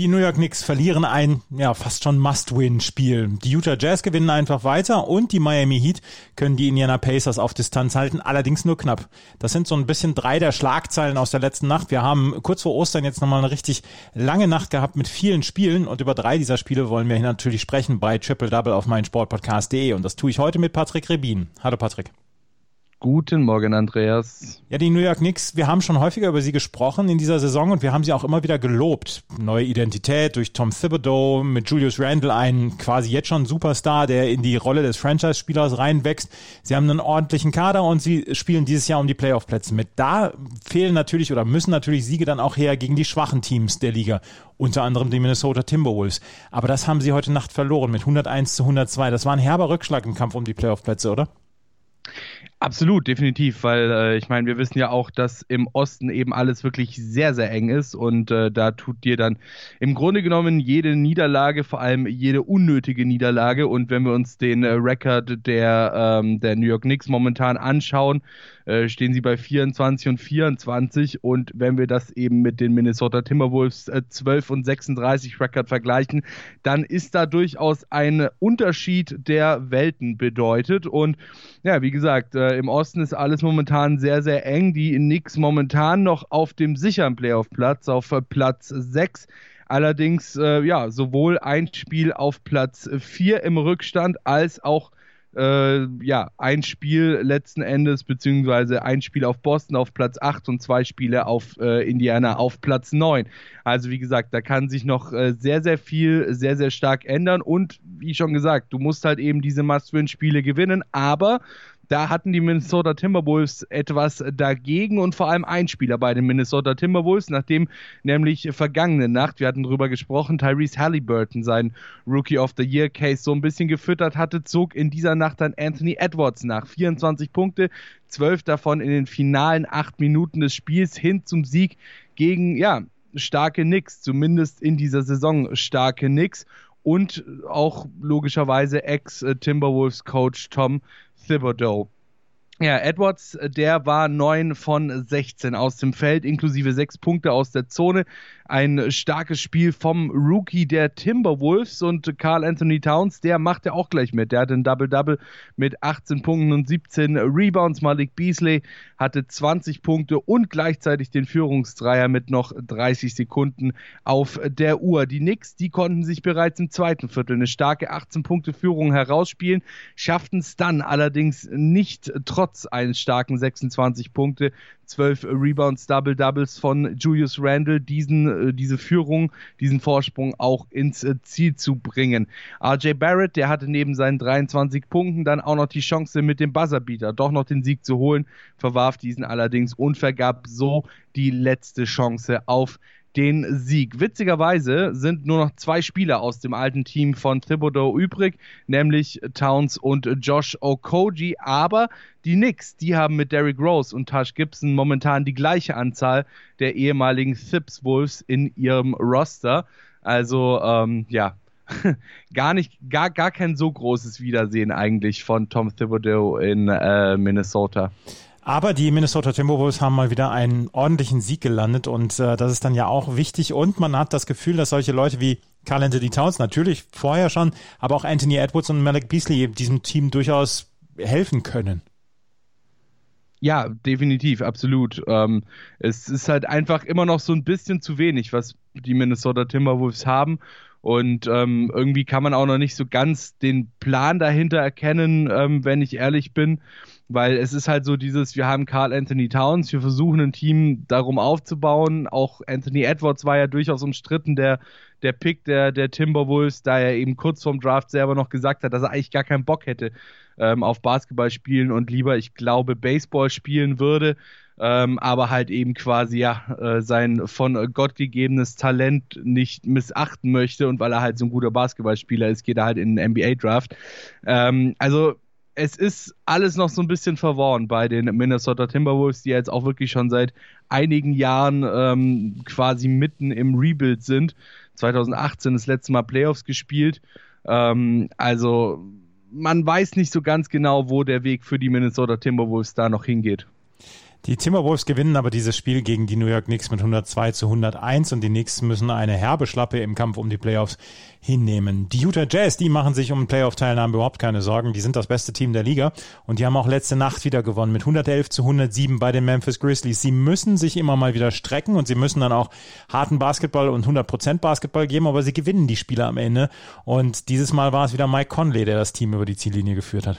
Die New York Knicks verlieren ein, ja, fast schon Must-Win-Spiel. Die Utah Jazz gewinnen einfach weiter und die Miami Heat können die Indiana Pacers auf Distanz halten, allerdings nur knapp. Das sind so ein bisschen drei der Schlagzeilen aus der letzten Nacht. Wir haben kurz vor Ostern jetzt nochmal eine richtig lange Nacht gehabt mit vielen Spielen und über drei dieser Spiele wollen wir natürlich sprechen bei Triple Double auf meinsportpodcast.de und das tue ich heute mit Patrick Rebin. Hallo Patrick. Guten Morgen, Andreas. Ja, die New York Knicks, wir haben schon häufiger über sie gesprochen in dieser Saison und wir haben sie auch immer wieder gelobt. Neue Identität durch Tom Thibodeau, mit Julius Randle ein quasi jetzt schon Superstar, der in die Rolle des Franchise-Spielers reinwächst. Sie haben einen ordentlichen Kader und sie spielen dieses Jahr um die Playoff-Plätze mit. Da fehlen natürlich oder müssen natürlich Siege dann auch her gegen die schwachen Teams der Liga. Unter anderem die Minnesota Timberwolves. Aber das haben sie heute Nacht verloren mit 101 zu 102. Das war ein herber Rückschlag im Kampf um die Playoff-Plätze, oder? Absolut, definitiv, weil äh, ich meine, wir wissen ja auch, dass im Osten eben alles wirklich sehr, sehr eng ist und äh, da tut dir dann im Grunde genommen jede Niederlage, vor allem jede unnötige Niederlage und wenn wir uns den äh, Rekord der, ähm, der New York Knicks momentan anschauen, äh, stehen sie bei 24 und 24 und wenn wir das eben mit den Minnesota Timberwolves äh, 12 und 36 Rekord vergleichen, dann ist da durchaus ein Unterschied der Welten bedeutet und ja, wie gesagt, äh, im Osten ist alles momentan sehr, sehr eng. Die Knicks momentan noch auf dem sicheren Playoff-Platz, auf äh, Platz 6. Allerdings, äh, ja, sowohl ein Spiel auf Platz 4 im Rückstand als auch äh, ja, ein Spiel letzten Endes, beziehungsweise ein Spiel auf Boston auf Platz 8 und zwei Spiele auf äh, Indiana auf Platz 9. Also wie gesagt, da kann sich noch äh, sehr, sehr viel, sehr, sehr stark ändern und wie schon gesagt, du musst halt eben diese Must-Win-Spiele gewinnen, aber da hatten die Minnesota Timberwolves etwas dagegen und vor allem ein Spieler bei den Minnesota Timberwolves, nachdem nämlich vergangene Nacht, wir hatten drüber gesprochen, Tyrese Halliburton seinen Rookie of the Year Case so ein bisschen gefüttert hatte, zog in dieser Nacht dann Anthony Edwards nach. 24 Punkte, 12 davon in den finalen 8 Minuten des Spiels hin zum Sieg gegen, ja, starke Knicks, zumindest in dieser Saison starke Knicks und auch logischerweise Ex-Timberwolves-Coach Tom Thibodeau. Ja, Edwards, der war 9 von 16 aus dem Feld, inklusive 6 Punkte aus der Zone ein starkes Spiel vom Rookie der Timberwolves und Carl Anthony Towns, der macht ja auch gleich mit. Der hatte ein Double-Double mit 18 Punkten und 17 Rebounds. Malik Beasley hatte 20 Punkte und gleichzeitig den Führungsdreier mit noch 30 Sekunden auf der Uhr. Die Knicks, die konnten sich bereits im zweiten Viertel eine starke 18 Punkte Führung herausspielen, schafften es dann allerdings nicht trotz eines starken 26 Punkte 12 Rebounds, Double Doubles von Julius Randle, diesen, äh, diese Führung, diesen Vorsprung auch ins äh, Ziel zu bringen. RJ Barrett, der hatte neben seinen 23 Punkten dann auch noch die Chance mit dem Buzzerbeater doch noch den Sieg zu holen, verwarf diesen allerdings und vergab so die letzte Chance auf den Sieg. Witzigerweise sind nur noch zwei Spieler aus dem alten Team von Thibodeau übrig, nämlich Towns und Josh Okoji. Aber die Knicks, die haben mit Derrick Rose und Tash Gibson momentan die gleiche Anzahl der ehemaligen Thips Wolves in ihrem Roster. Also ähm, ja, gar nicht, gar, gar kein so großes Wiedersehen eigentlich von Tom Thibodeau in äh, Minnesota. Aber die Minnesota Timberwolves haben mal wieder einen ordentlichen Sieg gelandet und äh, das ist dann ja auch wichtig und man hat das Gefühl, dass solche Leute wie Carl Anthony Towns natürlich vorher schon, aber auch Anthony Edwards und Malik Beasley diesem Team durchaus helfen können. Ja, definitiv, absolut. Ähm, es ist halt einfach immer noch so ein bisschen zu wenig, was die Minnesota Timberwolves haben. Und ähm, irgendwie kann man auch noch nicht so ganz den Plan dahinter erkennen, ähm, wenn ich ehrlich bin weil es ist halt so dieses, wir haben Carl Anthony Towns, wir versuchen ein Team darum aufzubauen. Auch Anthony Edwards war ja durchaus umstritten, der, der Pick der, der Timberwolves, da er eben kurz vorm Draft selber noch gesagt hat, dass er eigentlich gar keinen Bock hätte ähm, auf Basketball spielen und lieber, ich glaube, Baseball spielen würde. Ähm, aber halt eben quasi ja äh, sein von Gott gegebenes Talent nicht missachten möchte und weil er halt so ein guter Basketballspieler ist, geht er halt in den NBA Draft. Ähm, also es ist alles noch so ein bisschen verworren bei den Minnesota Timberwolves, die jetzt auch wirklich schon seit einigen Jahren ähm, quasi mitten im Rebuild sind. 2018 das letzte Mal Playoffs gespielt. Ähm, also man weiß nicht so ganz genau, wo der Weg für die Minnesota Timberwolves da noch hingeht. Die Timberwolves gewinnen aber dieses Spiel gegen die New York Knicks mit 102 zu 101 und die Knicks müssen eine herbe Schlappe im Kampf um die Playoffs hinnehmen. Die Utah Jazz, die machen sich um Playoff-Teilnahme überhaupt keine Sorgen. Die sind das beste Team der Liga und die haben auch letzte Nacht wieder gewonnen mit 111 zu 107 bei den Memphis Grizzlies. Sie müssen sich immer mal wieder strecken und sie müssen dann auch harten Basketball und 100% Basketball geben, aber sie gewinnen die Spiele am Ende und dieses Mal war es wieder Mike Conley, der das Team über die Ziellinie geführt hat.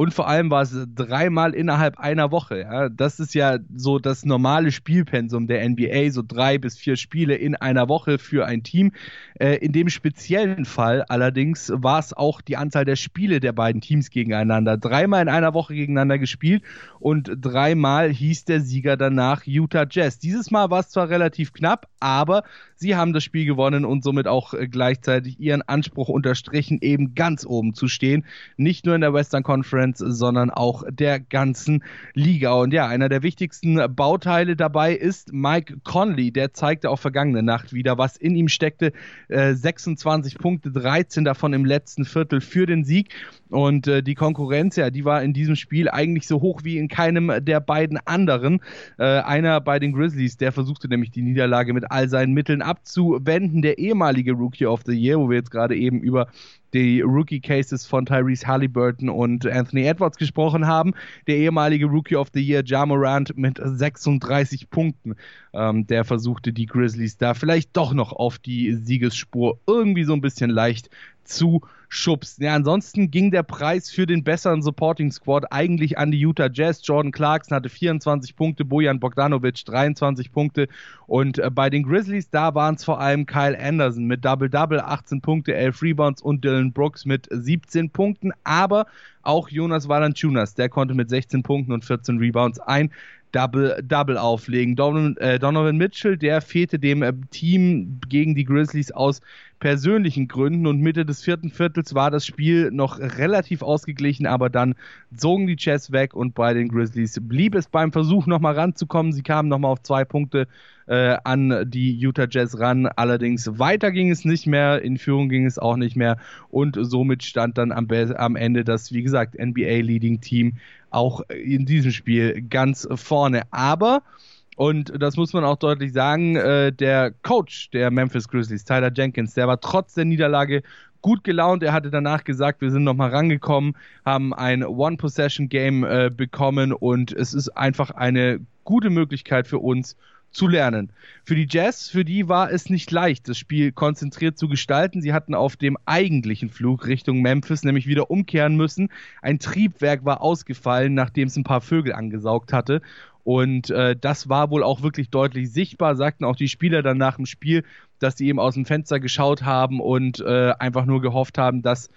Und vor allem war es dreimal innerhalb einer Woche. Ja. Das ist ja so das normale Spielpensum der NBA, so drei bis vier Spiele in einer Woche für ein Team. Äh, in dem speziellen Fall allerdings war es auch die Anzahl der Spiele der beiden Teams gegeneinander. Dreimal in einer Woche gegeneinander gespielt und dreimal hieß der Sieger danach Utah Jazz. Dieses Mal war es zwar relativ knapp, aber sie haben das Spiel gewonnen und somit auch äh, gleichzeitig ihren Anspruch unterstrichen, eben ganz oben zu stehen. Nicht nur in der Western Conference, Fans, sondern auch der ganzen Liga. Und ja, einer der wichtigsten Bauteile dabei ist Mike Conley. Der zeigte auch vergangene Nacht wieder, was in ihm steckte. Äh, 26 Punkte, 13 davon im letzten Viertel für den Sieg. Und äh, die Konkurrenz, ja, die war in diesem Spiel eigentlich so hoch wie in keinem der beiden anderen. Äh, einer bei den Grizzlies, der versuchte nämlich die Niederlage mit all seinen Mitteln abzuwenden. Der ehemalige Rookie of the Year, wo wir jetzt gerade eben über die Rookie-Cases von Tyrese Halliburton und Anthony Edwards gesprochen haben. Der ehemalige Rookie of the Year, Ja Morant, mit 36 Punkten. Ähm, der versuchte die Grizzlies da vielleicht doch noch auf die Siegesspur irgendwie so ein bisschen leicht zu schubst. Ja, ansonsten ging der Preis für den besseren Supporting Squad eigentlich an die Utah Jazz. Jordan Clarkson hatte 24 Punkte, Bojan Bogdanovic 23 Punkte und äh, bei den Grizzlies, da waren es vor allem Kyle Anderson mit Double-Double, 18 Punkte, 11 Rebounds und Dylan Brooks mit 17 Punkten, aber auch Jonas Valanciunas, der konnte mit 16 Punkten und 14 Rebounds ein Double-Double auflegen. Donovan, äh, Donovan Mitchell, der fehlte dem äh, Team gegen die Grizzlies aus persönlichen Gründen und Mitte des vierten Viertels war das Spiel noch relativ ausgeglichen, aber dann zogen die Jazz weg und bei den Grizzlies blieb es beim Versuch nochmal ranzukommen. Sie kamen nochmal auf zwei Punkte äh, an die Utah Jazz ran. Allerdings weiter ging es nicht mehr, in Führung ging es auch nicht mehr und somit stand dann am, am Ende das, wie gesagt, NBA-Leading Team auch in diesem Spiel ganz vorne. Aber und das muss man auch deutlich sagen, äh, der Coach der Memphis Grizzlies, Tyler Jenkins, der war trotz der Niederlage gut gelaunt. Er hatte danach gesagt, wir sind nochmal rangekommen, haben ein One-Possession-Game äh, bekommen und es ist einfach eine gute Möglichkeit für uns, zu lernen. Für die Jazz, für die war es nicht leicht, das Spiel konzentriert zu gestalten. Sie hatten auf dem eigentlichen Flug Richtung Memphis nämlich wieder umkehren müssen. Ein Triebwerk war ausgefallen, nachdem es ein paar Vögel angesaugt hatte. Und äh, das war wohl auch wirklich deutlich sichtbar, sagten auch die Spieler dann nach dem Spiel, dass sie eben aus dem Fenster geschaut haben und äh, einfach nur gehofft haben, dass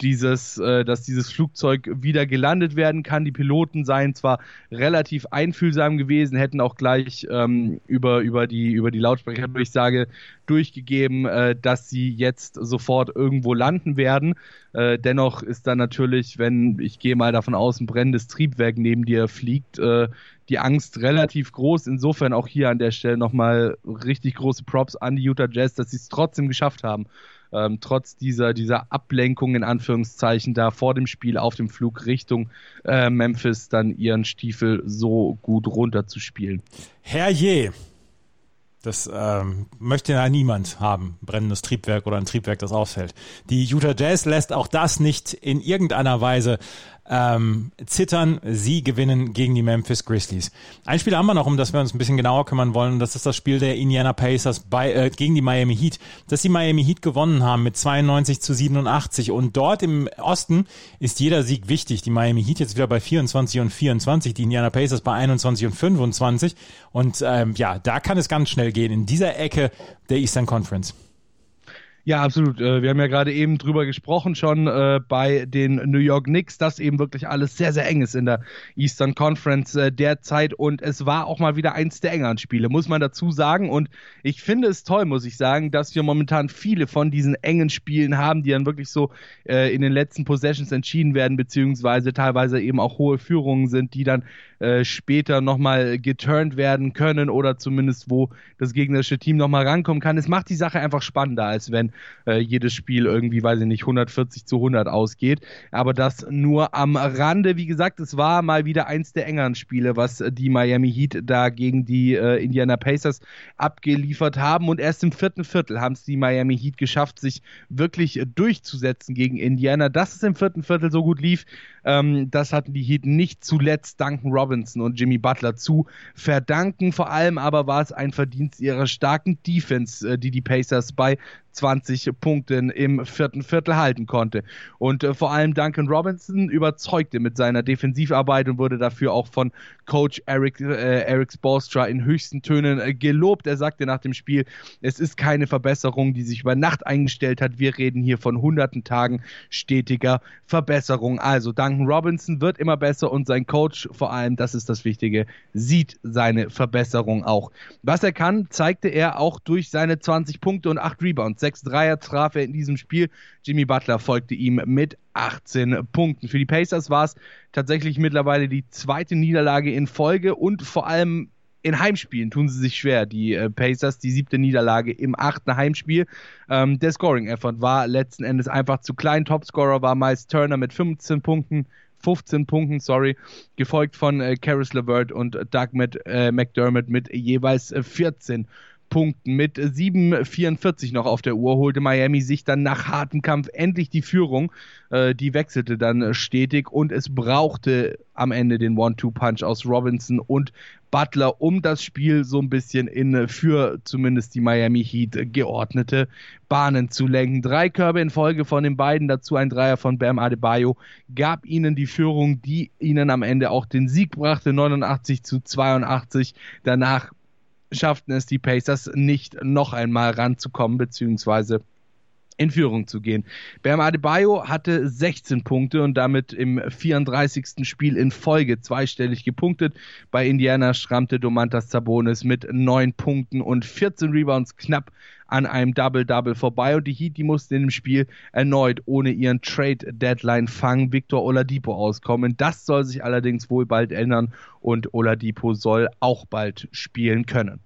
dieses, äh, dass dieses Flugzeug wieder gelandet werden kann. Die Piloten seien zwar relativ einfühlsam gewesen, hätten auch gleich ähm, über, über die, über die Lautsprecherdurchsage durchgegeben, äh, dass sie jetzt sofort irgendwo landen werden. Äh, dennoch ist dann natürlich, wenn ich gehe mal davon aus, ein brennendes Triebwerk neben dir fliegt, äh, die Angst relativ groß. Insofern auch hier an der Stelle nochmal richtig große Props an die Utah Jazz, dass sie es trotzdem geschafft haben ähm, trotz dieser, dieser Ablenkung in Anführungszeichen da vor dem Spiel auf dem Flug Richtung äh, Memphis dann ihren Stiefel so gut runterzuspielen. Herrje, das ähm, möchte ja niemand haben, brennendes Triebwerk oder ein Triebwerk, das ausfällt. Die Utah Jazz lässt auch das nicht in irgendeiner Weise ähm, zittern. Sie gewinnen gegen die Memphis Grizzlies. Ein Spiel haben wir noch, um das wir uns ein bisschen genauer kümmern wollen. Das ist das Spiel der Indiana Pacers bei, äh, gegen die Miami Heat. Dass die Miami Heat gewonnen haben mit 92 zu 87. Und dort im Osten ist jeder Sieg wichtig. Die Miami Heat jetzt wieder bei 24 und 24. Die Indiana Pacers bei 21 und 25. Und ähm, ja, da kann es ganz schnell gehen in dieser Ecke der Eastern Conference. Ja, absolut. Äh, wir haben ja gerade eben drüber gesprochen schon äh, bei den New York Knicks, dass eben wirklich alles sehr, sehr eng ist in der Eastern Conference äh, derzeit und es war auch mal wieder eins der engeren Spiele, muss man dazu sagen. Und ich finde es toll, muss ich sagen, dass wir momentan viele von diesen engen Spielen haben, die dann wirklich so in den letzten Possessions entschieden werden, beziehungsweise teilweise eben auch hohe Führungen sind, die dann später nochmal geturnt werden können oder zumindest wo das gegnerische Team nochmal rankommen kann. Es macht die Sache einfach spannender, als wenn äh, jedes Spiel irgendwie, weiß ich nicht, 140 zu 100 ausgeht. Aber das nur am Rande. Wie gesagt, es war mal wieder eins der engeren Spiele, was die Miami Heat da gegen die äh, Indiana Pacers abgeliefert haben. Und erst im vierten Viertel haben es die Miami Heat geschafft, sich wirklich durchzusetzen gegen Indiana. Dass es im vierten Viertel so gut lief, ähm, das hatten die Heat nicht zuletzt Duncan Robinson und Jimmy Butler zu verdanken. Vor allem aber war es ein Verdienst ihrer starken Defense, äh, die die Pacers bei 20 Punkten im vierten Viertel halten konnte. Und äh, vor allem Duncan Robinson überzeugte mit seiner Defensivarbeit und wurde dafür auch von Coach Eric, äh, Eric Spolstra in höchsten Tönen äh, gelobt. Er sagte nach dem Spiel, es ist keine Verbesserung, die sich über Nacht eingestellt hat. Wir reden hier von hunderten Tagen stetiger Verbesserung. Also Duncan Robinson wird immer besser und sein Coach, vor allem, das ist das Wichtige, sieht seine Verbesserung auch. Was er kann, zeigte er auch durch seine 20 Punkte und 8 Rebounds. Sechs Dreier traf er in diesem Spiel. Jimmy Butler folgte ihm mit 18 Punkten. Für die Pacers war es tatsächlich mittlerweile die zweite Niederlage in Folge und vor allem in Heimspielen tun sie sich schwer. Die äh, Pacers, die siebte Niederlage im achten Heimspiel. Ähm, der Scoring-Effort war letzten Endes einfach zu klein. Topscorer war Miles Turner mit 15 Punkten. 15 Punkten, sorry, gefolgt von äh, Caris LeVert und Doug mit, äh, McDermott mit jeweils 14 Punkten. Mit 7,44 noch auf der Uhr holte Miami sich dann nach hartem Kampf endlich die Führung. Äh, die wechselte dann stetig und es brauchte am Ende den One-Two-Punch aus Robinson und Butler, um das Spiel so ein bisschen in für zumindest die Miami Heat geordnete Bahnen zu lenken. Drei Körbe in Folge von den beiden, dazu ein Dreier von Bam Adebayo, gab ihnen die Führung, die ihnen am Ende auch den Sieg brachte, 89 zu 82. Danach schafften es die Pacers nicht noch einmal ranzukommen, beziehungsweise in Führung zu gehen. Bam Adebayo hatte 16 Punkte und damit im 34. Spiel in Folge zweistellig gepunktet. Bei Indiana schrammte Domantas Zabonis mit 9 Punkten und 14 Rebounds knapp an einem Double-Double vorbei und die Heat, die mussten in dem Spiel erneut ohne ihren Trade-Deadline-Fang Victor Oladipo auskommen. Das soll sich allerdings wohl bald ändern und Oladipo soll auch bald spielen können.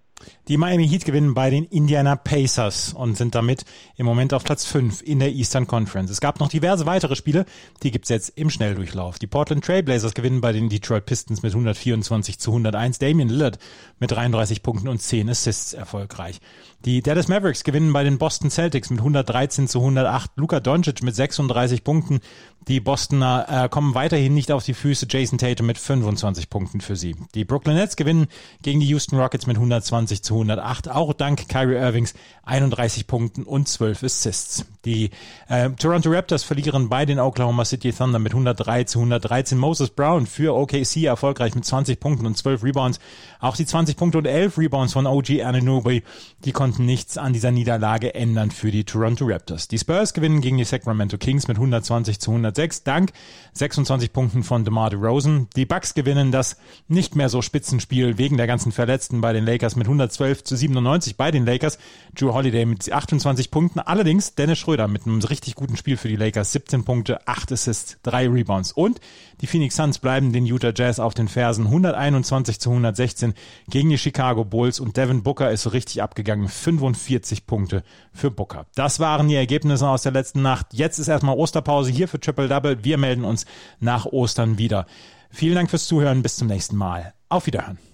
Die Miami Heat gewinnen bei den Indiana Pacers und sind damit im Moment auf Platz 5 in der Eastern Conference. Es gab noch diverse weitere Spiele, die gibt's jetzt im Schnelldurchlauf. Die Portland Trailblazers gewinnen bei den Detroit Pistons mit 124 zu 101. Damian Lillard mit 33 Punkten und 10 Assists erfolgreich. Die Dallas Mavericks gewinnen bei den Boston Celtics mit 113 zu 108. Luka Doncic mit 36 Punkten. Die Bostoner äh, kommen weiterhin nicht auf die Füße. Jason Tatum mit 25 Punkten für sie. Die Brooklyn Nets gewinnen gegen die Houston Rockets mit 120 zu 108. Auch dank Kyrie Irvings 31 Punkten und 12 Assists. Die äh, Toronto Raptors verlieren bei den Oklahoma City Thunder mit 103 zu 113. Moses Brown für OKC erfolgreich mit 20 Punkten und 12 Rebounds. Auch die 20 Punkte und 11 Rebounds von OG Anunoby, die konnten nichts an dieser Niederlage ändern für die Toronto Raptors. Die Spurs gewinnen gegen die Sacramento Kings mit 120 zu 106 dank 26 Punkten von DeMar DeRozan. Die Bucks gewinnen das nicht mehr so Spitzenspiel wegen der ganzen Verletzten bei den Lakers mit 112 zu 97 bei den Lakers. Drew Holiday mit 28 Punkten. Allerdings Dennis Schröder mit einem richtig guten Spiel für die Lakers. 17 Punkte, 8 Assists, 3 Rebounds. Und die Phoenix Suns bleiben den Utah Jazz auf den Fersen. 121 zu 116 gegen die Chicago Bulls und Devin Booker ist richtig abgegangen. 45 Punkte für Booker. Das waren die Ergebnisse aus der letzten Nacht. Jetzt ist erstmal Osterpause hier für Triple Double. Wir melden uns nach Ostern wieder. Vielen Dank fürs Zuhören. Bis zum nächsten Mal. Auf Wiederhören.